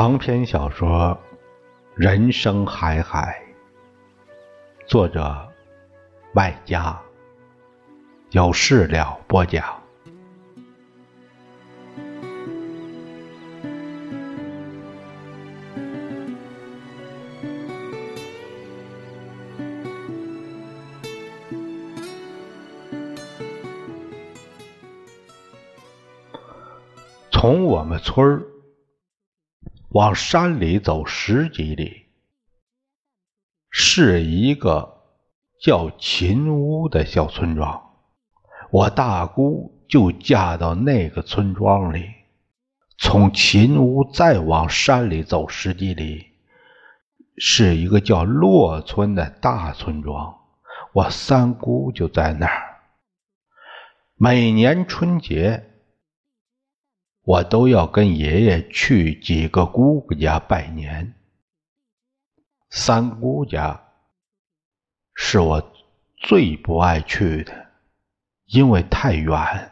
长篇小说《人生海海》，作者外家有事了播讲。从我们村儿。往山里走十几里，是一个叫秦屋的小村庄。我大姑就嫁到那个村庄里。从秦屋再往山里走十几里，是一个叫洛村的大村庄。我三姑就在那儿。每年春节。我都要跟爷爷去几个姑姑家拜年。三姑家是我最不爱去的，因为太远，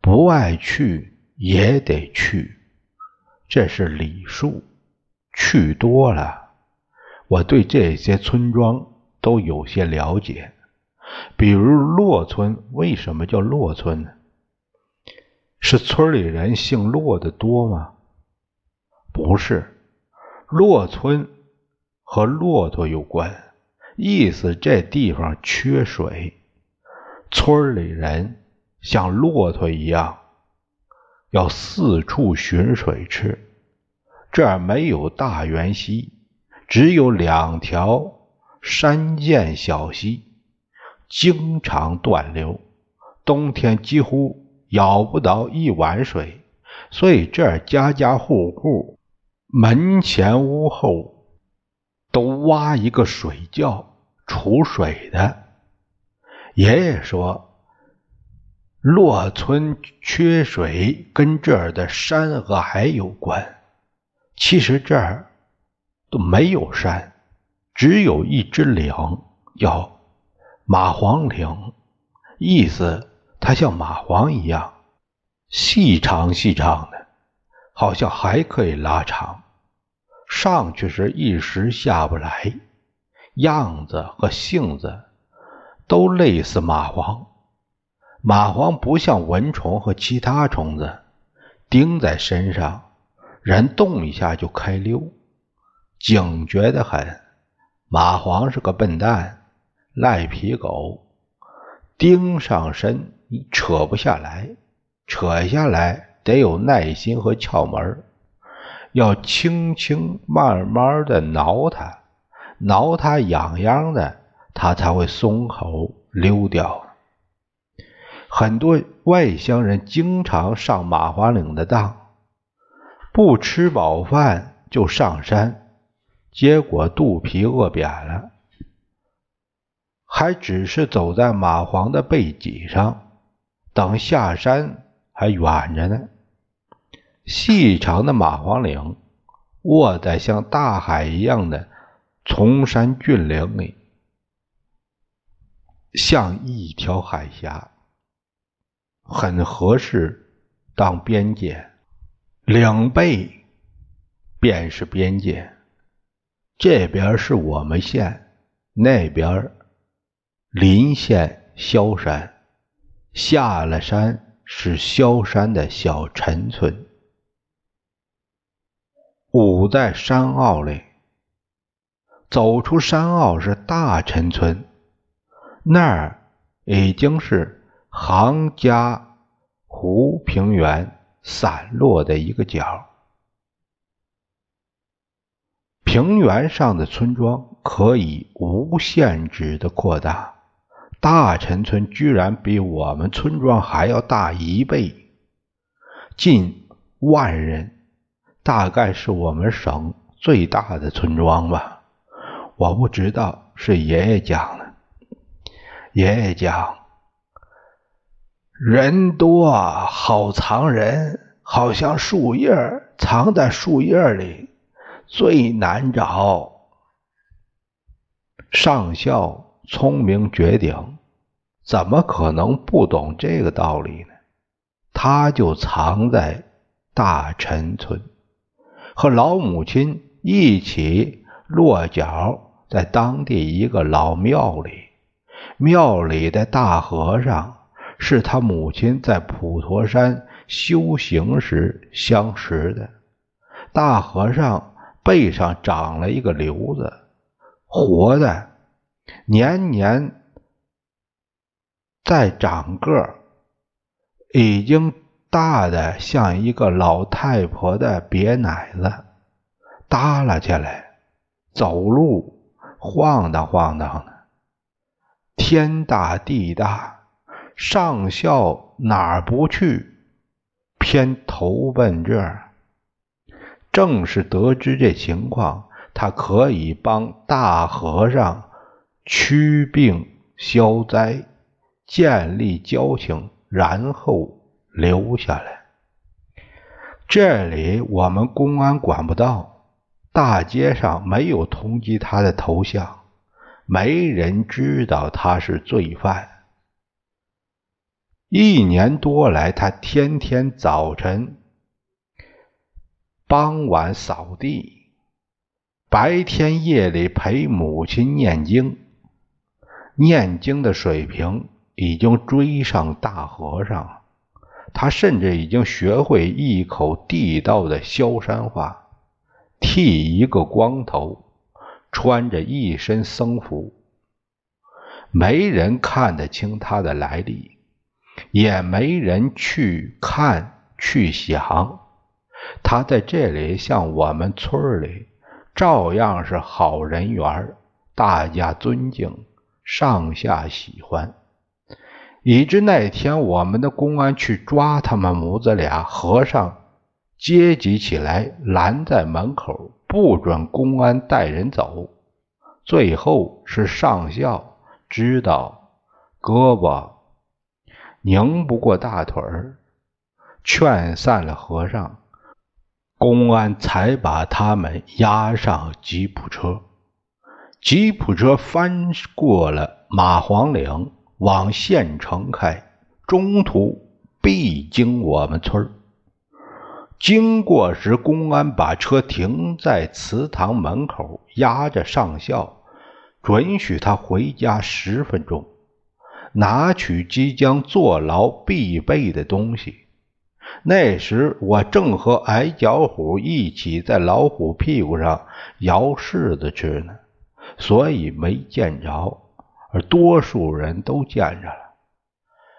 不爱去也得去，这是礼数。去多了，我对这些村庄都有些了解。比如洛村，为什么叫洛村呢？是村里人姓骆的多吗？不是，骆村和骆驼有关，意思这地方缺水，村里人像骆驼一样，要四处寻水吃。这儿没有大源溪，只有两条山涧小溪，经常断流，冬天几乎。舀不到一碗水，所以这儿家家户户门前屋后都挖一个水窖储水的。爷爷说，洛村缺水跟这儿的山崖有关。其实这儿都没有山，只有一只岭，叫蚂黄岭，意思。它像蚂蟥一样，细长细长的，好像还可以拉长。上去时一时下不来，样子和性子都类似蚂蟥。蚂蟥不像蚊虫和其他虫子，叮在身上，人动一下就开溜，警觉的很。蚂蟥是个笨蛋，赖皮狗，叮上身。你扯不下来，扯下来得有耐心和窍门要轻轻慢慢的挠它，挠它痒痒的，它才会松口溜掉。很多外乡人经常上马华岭的当，不吃饱饭就上山，结果肚皮饿扁了，还只是走在蚂蟥的背脊上。等下山还远着呢。细长的蚂蟥岭卧在像大海一样的崇山峻岭里，像一条海峡，很合适当边界。岭背便是边界，这边是我们县，那边邻县萧山。下了山是萧山的小陈村，五在山坳里。走出山坳是大陈村，那儿已经是杭家湖平原散落的一个角。平原上的村庄可以无限制的扩大。大陈村居然比我们村庄还要大一倍，近万人，大概是我们省最大的村庄吧。我不知道，是爷爷讲的。爷爷讲，人多好藏人，好像树叶藏在树叶里，最难找。上校。聪明绝顶，怎么可能不懂这个道理呢？他就藏在大陈村，和老母亲一起落脚在当地一个老庙里。庙里的大和尚是他母亲在普陀山修行时相识的。大和尚背上长了一个瘤子，活的年年在长个儿，已经大的像一个老太婆的瘪奶子，耷拉下来，走路晃荡晃荡的。天大地大，上校哪儿不去，偏投奔这儿。正是得知这情况，他可以帮大和尚驱病消灾，建立交情，然后留下来。这里我们公安管不到，大街上没有通缉他的头像，没人知道他是罪犯。一年多来，他天天早晨。傍晚扫地，白天夜里陪母亲念经。念经的水平已经追上大和尚，他甚至已经学会一口地道的萧山话，剃一个光头，穿着一身僧服。没人看得清他的来历，也没人去看去想。他在这里像我们村里，照样是好人缘，大家尊敬，上下喜欢。以致那天我们的公安去抓他们母子俩，和尚接济起来，拦在门口，不准公安带人走。最后是上校知道胳膊拧不过大腿儿，劝散了和尚。公安才把他们押上吉普车，吉普车翻过了马黄岭，往县城开。中途必经我们村经过时，公安把车停在祠堂门口，押着上校，准许他回家十分钟，拿取即将坐牢必备的东西。那时我正和矮脚虎一起在老虎屁股上摇柿子吃呢，所以没见着，而多数人都见着了。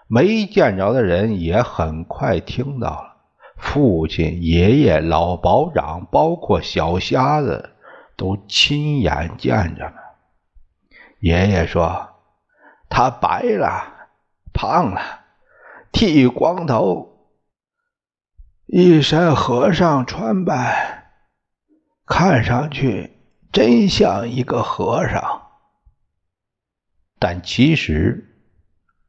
没见着的人也很快听到了。父亲、爷爷、老保长，包括小瞎子，都亲眼见着了。爷爷说：“他白了，胖了，剃光头。”一身和尚穿扮，看上去真像一个和尚，但其实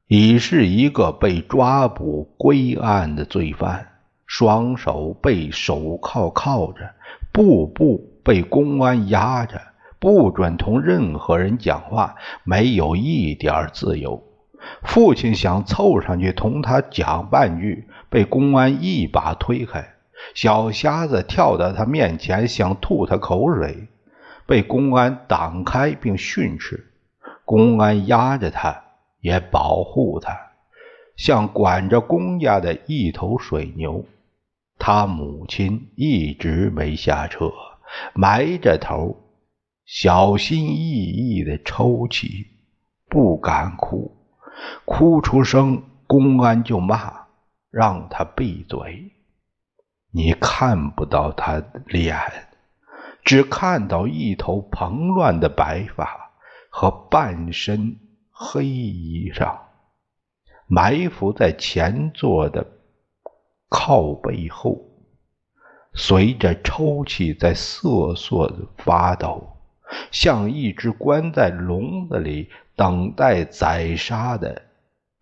已是一个被抓捕归案的罪犯，双手被手铐铐着，步步被公安压着，不准同任何人讲话，没有一点自由。父亲想凑上去同他讲半句。被公安一把推开，小瞎子跳到他面前，想吐他口水，被公安挡开并训斥。公安压着他，也保护他，像管着公家的一头水牛。他母亲一直没下车，埋着头，小心翼翼地抽泣，不敢哭，哭出声，公安就骂。让他闭嘴！你看不到他脸，只看到一头蓬乱的白发和半身黑衣裳，埋伏在前座的靠背后，随着抽泣在瑟瑟的发抖，像一只关在笼子里等待宰杀的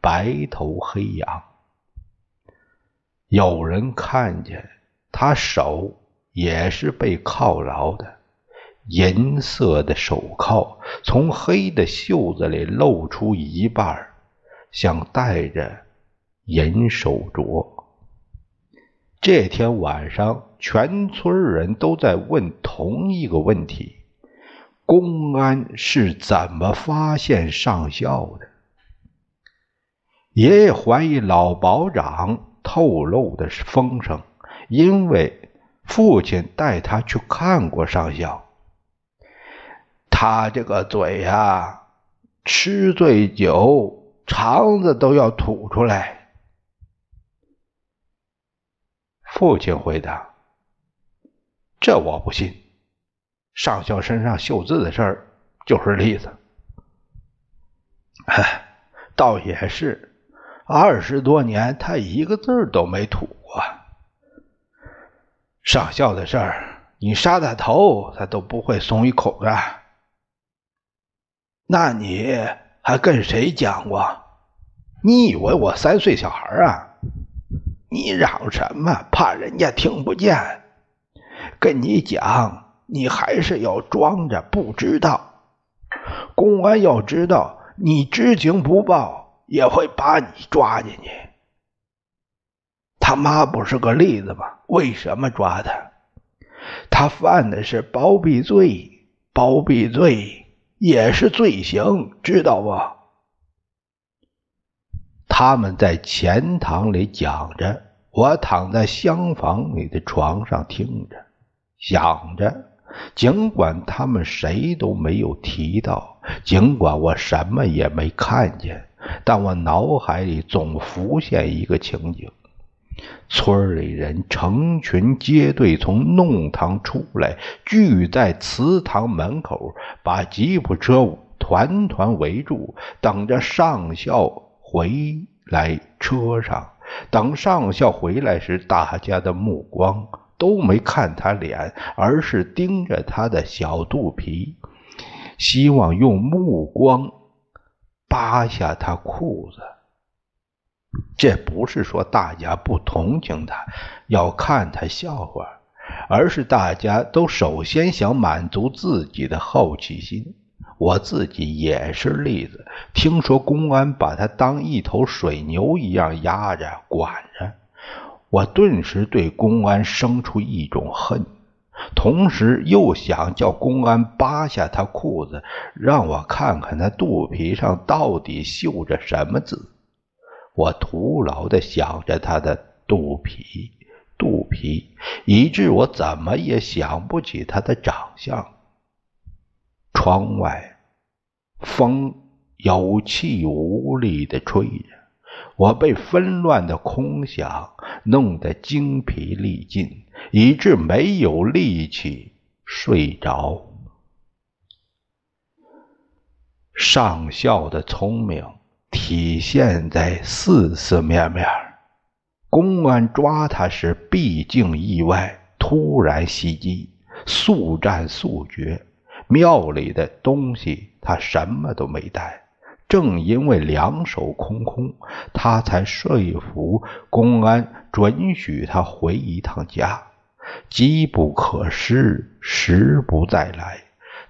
白头黑羊。有人看见他手也是被铐牢的，银色的手铐从黑的袖子里露出一半，像戴着银手镯。这天晚上全村人都在问同一个问题：公安是怎么发现上校的？爷爷怀疑老保长透露的是风声，因为父亲带他去看过上校。他这个嘴呀，吃醉酒，肠子都要吐出来。父亲回答：“这我不信。上校身上绣字的事儿就是例子。”哎，倒也是。二十多年，他一个字都没吐过。上校的事儿，你杀他头，他都不会松一口的。那你还跟谁讲过？你以为我三岁小孩啊？你嚷什么？怕人家听不见？跟你讲，你还是要装着不知道。公安要知道你知情不报。也会把你抓进去。他妈不是个例子吗？为什么抓他？他犯的是包庇罪，包庇罪也是罪行，知道不？他们在前堂里讲着，我躺在厢房里的床上听着，想着。尽管他们谁都没有提到，尽管我什么也没看见。但我脑海里总浮现一个情景：村里人成群结队从弄堂出来，聚在祠堂门口，把吉普车团团围住，等着上校回来。车上等上校回来时，大家的目光都没看他脸，而是盯着他的小肚皮，希望用目光。扒下他裤子，这不是说大家不同情他，要看他笑话，而是大家都首先想满足自己的好奇心。我自己也是例子。听说公安把他当一头水牛一样压着管着，我顿时对公安生出一种恨。同时又想叫公安扒下他裤子，让我看看他肚皮上到底绣着什么字。我徒劳的想着他的肚皮，肚皮，以致我怎么也想不起他的长相。窗外，风有气无力的吹着，我被纷乱的空想弄得精疲力尽。以致没有力气睡着。上校的聪明体现在四四面面。公安抓他时，毕竟意外，突然袭击，速战速决。庙里的东西他什么都没带，正因为两手空空，他才说服公安准许他回一趟家。机不可失，时不再来。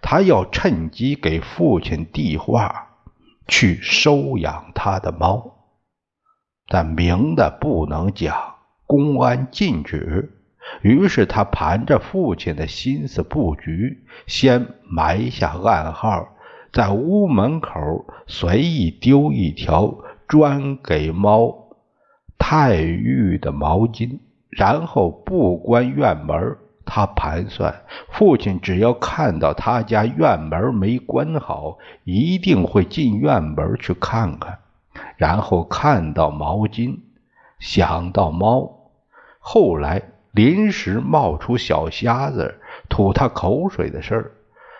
他要趁机给父亲递话，去收养他的猫。但明的不能讲，公安禁止。于是他盘着父亲的心思布局，先埋下暗号，在屋门口随意丢一条专给猫泰浴的毛巾。然后不关院门，他盘算，父亲只要看到他家院门没关好，一定会进院门去看看。然后看到毛巾，想到猫，后来临时冒出小瞎子吐他口水的事儿，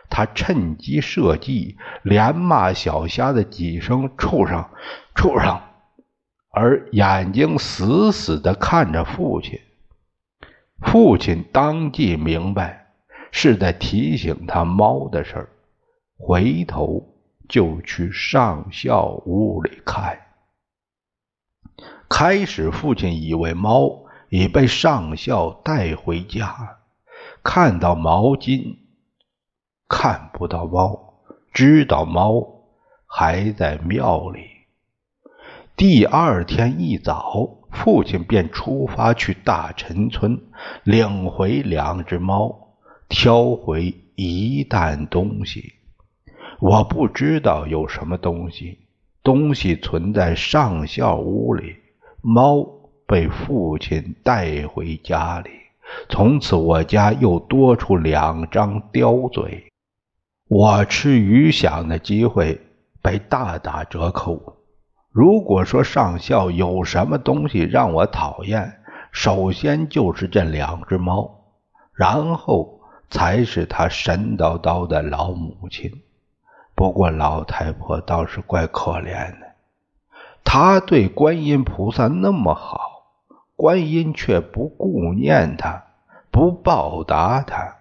他趁机设计，连骂小瞎子几声畜生，畜生。而眼睛死死地看着父亲，父亲当即明白是在提醒他猫的事儿，回头就去上校屋里看。开始，父亲以为猫已被上校带回家，看到毛巾，看不到猫，知道猫还在庙里。第二天一早，父亲便出发去大陈村，领回两只猫，挑回一担东西。我不知道有什么东西，东西存在上校屋里，猫被父亲带回家里。从此，我家又多出两张刁嘴，我吃鱼饷的机会被大打折扣。如果说上校有什么东西让我讨厌，首先就是这两只猫，然后才是他神叨叨的老母亲。不过老太婆倒是怪可怜的，她对观音菩萨那么好，观音却不顾念她，不报答她，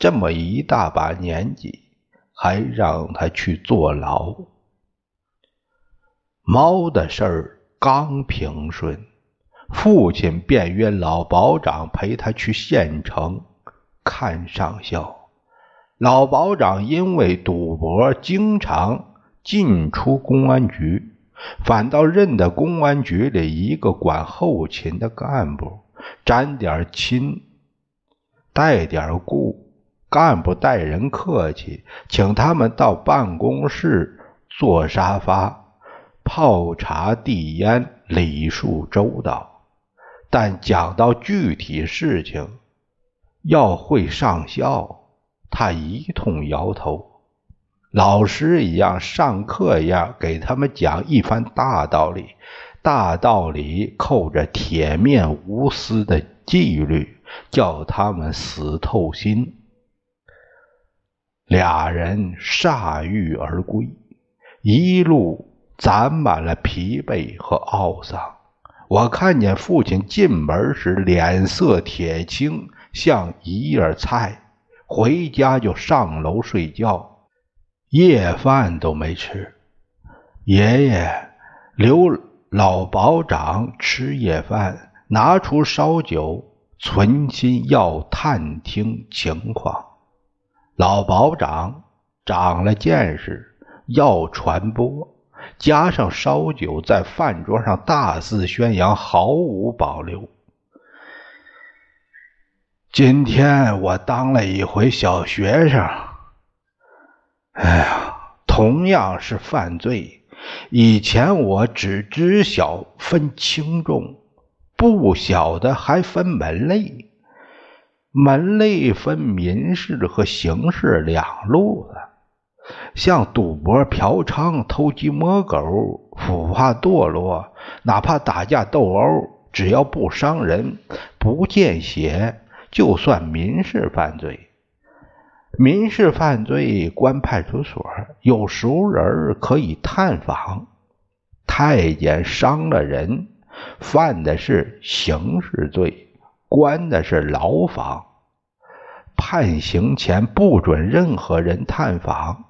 这么一大把年纪，还让她去坐牢。猫的事儿刚平顺，父亲便约老保长陪他去县城看上校。老保长因为赌博，经常进出公安局，反倒认得公安局里一个管后勤的干部，沾点亲，带点故。干部待人客气，请他们到办公室坐沙发。泡茶递烟，礼数周到，但讲到具体事情，要会上校，他一通摇头。老师一样，上课一样，给他们讲一番大道理，大道理扣着铁面无私的纪律，叫他们死透心。俩人铩羽而归，一路。攒满了疲惫和懊丧。我看见父亲进门时脸色铁青，像一叶菜。回家就上楼睡觉，夜饭都没吃。爷爷留老保长吃夜饭，拿出烧酒，存心要探听情况。老保长长了见识，要传播。加上烧酒，在饭桌上大肆宣扬，毫无保留。今天我当了一回小学生，哎呀，同样是犯罪。以前我只知晓分轻重，不晓得还分门类。门类分民事和刑事两路子。像赌博、嫖娼、偷鸡摸狗、腐化堕落，哪怕打架斗殴，只要不伤人、不见血，就算民事犯罪。民事犯罪关派出所，有熟人可以探访。太监伤了人，犯的是刑事罪，关的是牢房。判刑前不准任何人探访。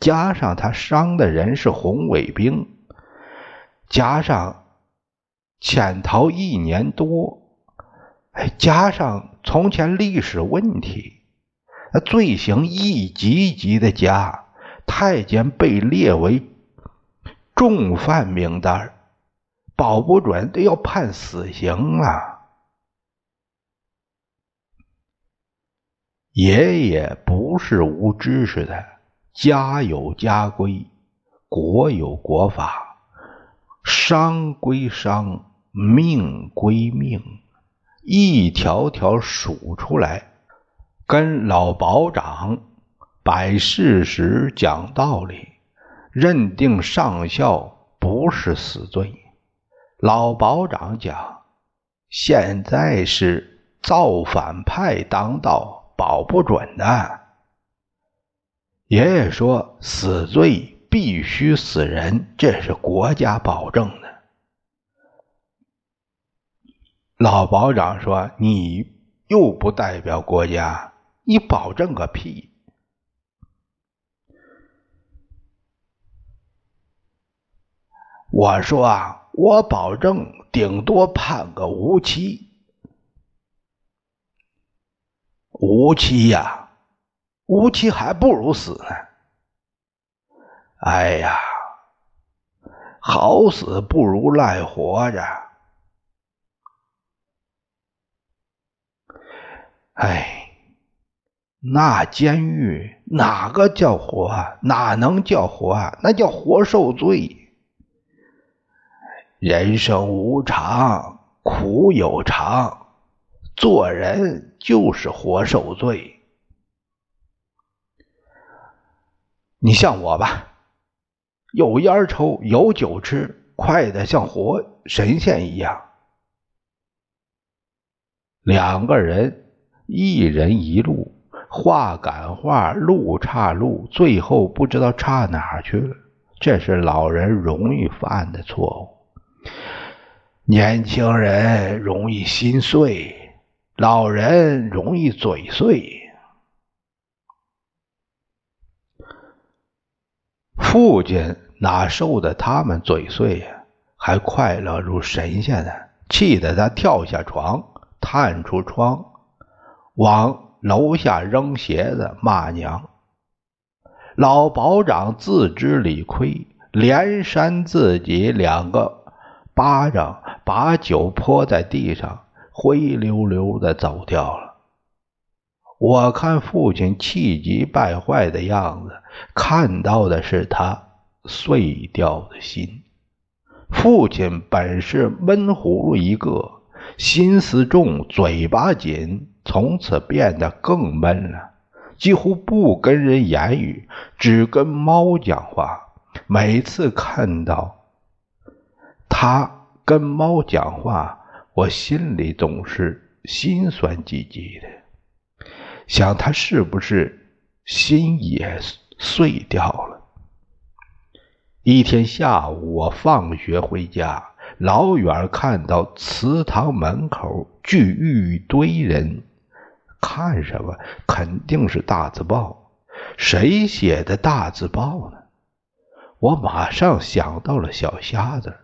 加上他伤的人是红卫兵，加上潜逃一年多，哎，加上从前历史问题，罪行一级一级的加，太监被列为重犯名单，保不准都要判死刑啊！爷爷不是无知识的。家有家规，国有国法，商归商，命归命，一条条数出来，跟老保长摆事实、讲道理，认定上校不是死罪。老保长讲，现在是造反派当道，保不准的。爷爷说：“死罪必须死人，这是国家保证的。”老保长说：“你又不代表国家，你保证个屁！”我说：“啊，我保证，顶多判个无期，无期呀。”无期还不如死呢。哎呀，好死不如赖活着。哎，那监狱哪个叫活？哪能叫活？那叫活受罪。人生无常，苦有常，做人就是活受罪。你像我吧，有烟抽，有酒吃，快的像活神仙一样。两个人，一人一路，话赶话，路岔路，最后不知道岔哪去了。这是老人容易犯的错误。年轻人容易心碎，老人容易嘴碎。父亲哪受得他们嘴碎呀？还快乐如神仙呢！气得他跳下床，探出窗，往楼下扔鞋子，骂娘。老保长自知理亏，连扇自己两个。巴掌把酒泼在地上，灰溜溜的走掉了。我看父亲气急败坏的样子，看到的是他碎掉的心。父亲本是闷葫芦一个，心思重，嘴巴紧，从此变得更闷了，几乎不跟人言语，只跟猫讲话。每次看到。他跟猫讲话，我心里总是心酸唧唧的，想他是不是心也碎掉了。一天下午，我放学回家，老远看到祠堂门口聚一堆人，看什么？肯定是大字报。谁写的大字报呢？我马上想到了小瞎子。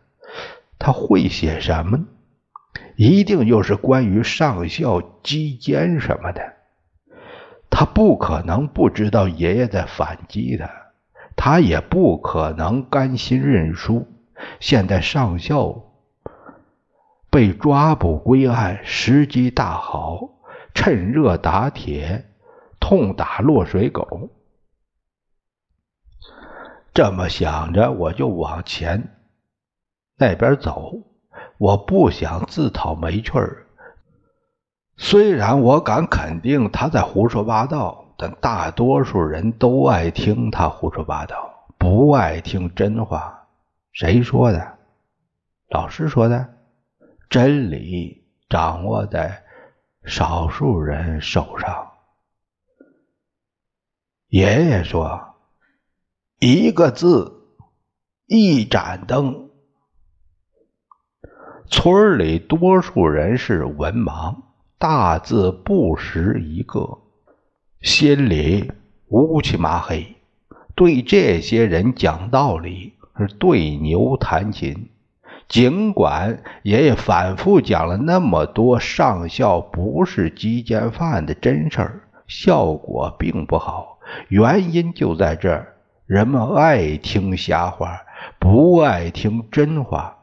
他会写什么？一定又是关于上校击奸什么的。他不可能不知道爷爷在反击他，他也不可能甘心认输。现在上校被抓捕归案，时机大好，趁热打铁，痛打落水狗。这么想着，我就往前。那边走，我不想自讨没趣儿。虽然我敢肯定他在胡说八道，但大多数人都爱听他胡说八道，不爱听真话。谁说的？老师说的。真理掌握在少数人手上。爷爷说：“一个字，一盏灯。”村里多数人是文盲，大字不识一个，心里乌漆麻黑。对这些人讲道理是对牛弹琴。尽管爷爷反复讲了那么多上校不是鸡奸犯的真事儿，效果并不好。原因就在这儿：人们爱听瞎话，不爱听真话。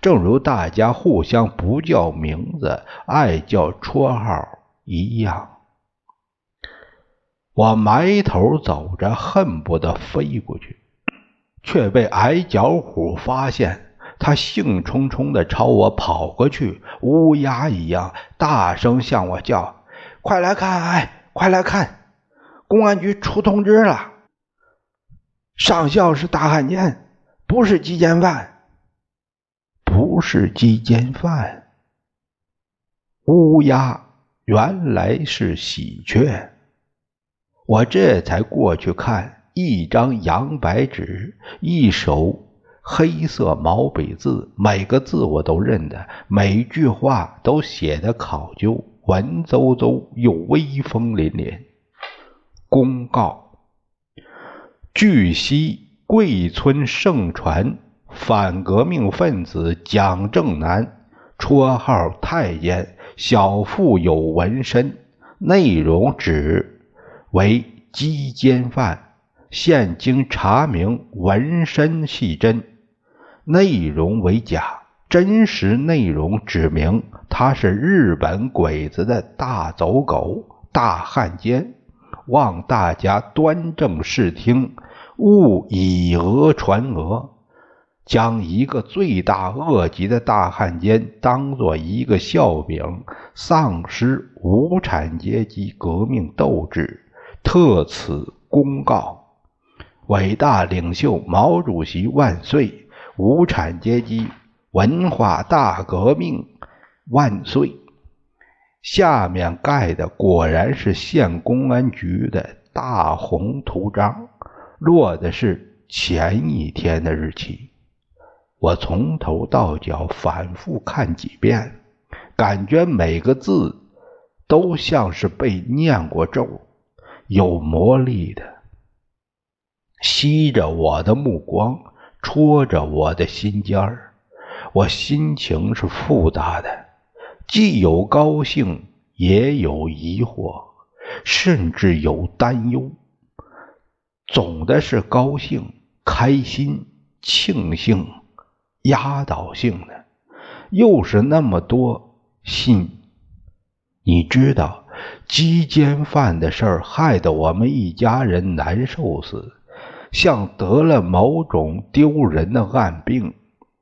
正如大家互相不叫名字，爱叫绰号一样。我埋头走着，恨不得飞过去，却被矮脚虎发现。他兴冲冲地朝我跑过去，乌鸦一样大声向我叫：“快来看！哎，快来看！公安局出通知了，上校是大汉奸，不是鸡奸犯。”不是鸡奸犯，乌鸦原来是喜鹊。我这才过去看，一张洋白纸，一手黑色毛笔字，每个字我都认得，每句话都写得考究，文绉绉又威风凛凛。公告：据悉，贵村盛传。反革命分子蒋正南，绰号太监，小腹有纹身，内容指为鸡奸犯，现经查明纹身系真，内容为假。真实内容指明他是日本鬼子的大走狗、大汉奸，望大家端正视听，勿以讹传讹。将一个罪大恶极的大汉奸当做一个笑柄，丧失无产阶级革命斗志，特此公告：伟大领袖毛主席万岁！无产阶级文化大革命万岁！下面盖的果然是县公安局的大红图章，落的是前一天的日期。我从头到脚反复看几遍，感觉每个字都像是被念过咒，有魔力的，吸着我的目光，戳着我的心尖儿。我心情是复杂的，既有高兴，也有疑惑，甚至有担忧。总的是高兴、开心、庆幸。压倒性的，又是那么多信。你知道，鸡奸犯的事儿害得我们一家人难受死，像得了某种丢人的暗病，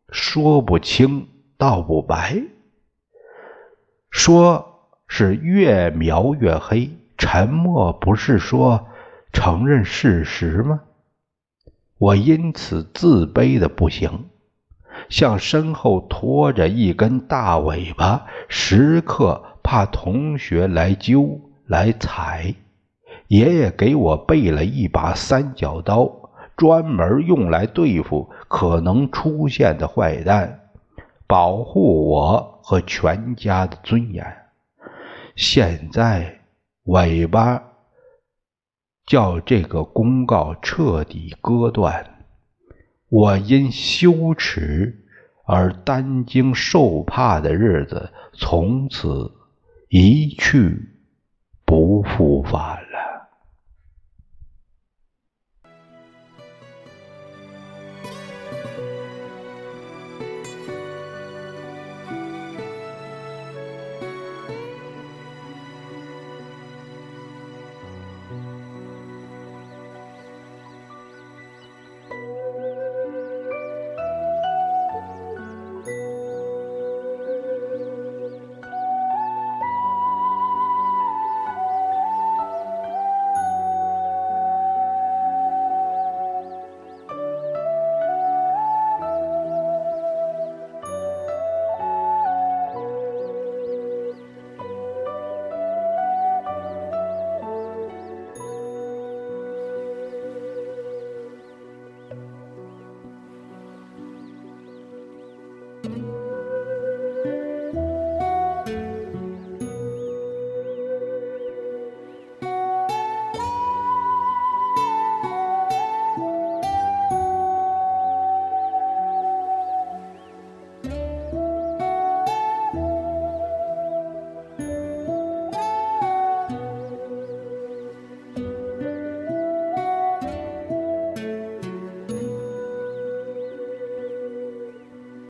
说不清道不白。说是越描越黑，沉默不是说承认事实吗？我因此自卑的不行。像身后拖着一根大尾巴，时刻怕同学来揪来踩。爷爷给我备了一把三角刀，专门用来对付可能出现的坏蛋，保护我和全家的尊严。现在尾巴叫这个公告彻底割断，我因羞耻。而担惊受怕的日子从此一去不复返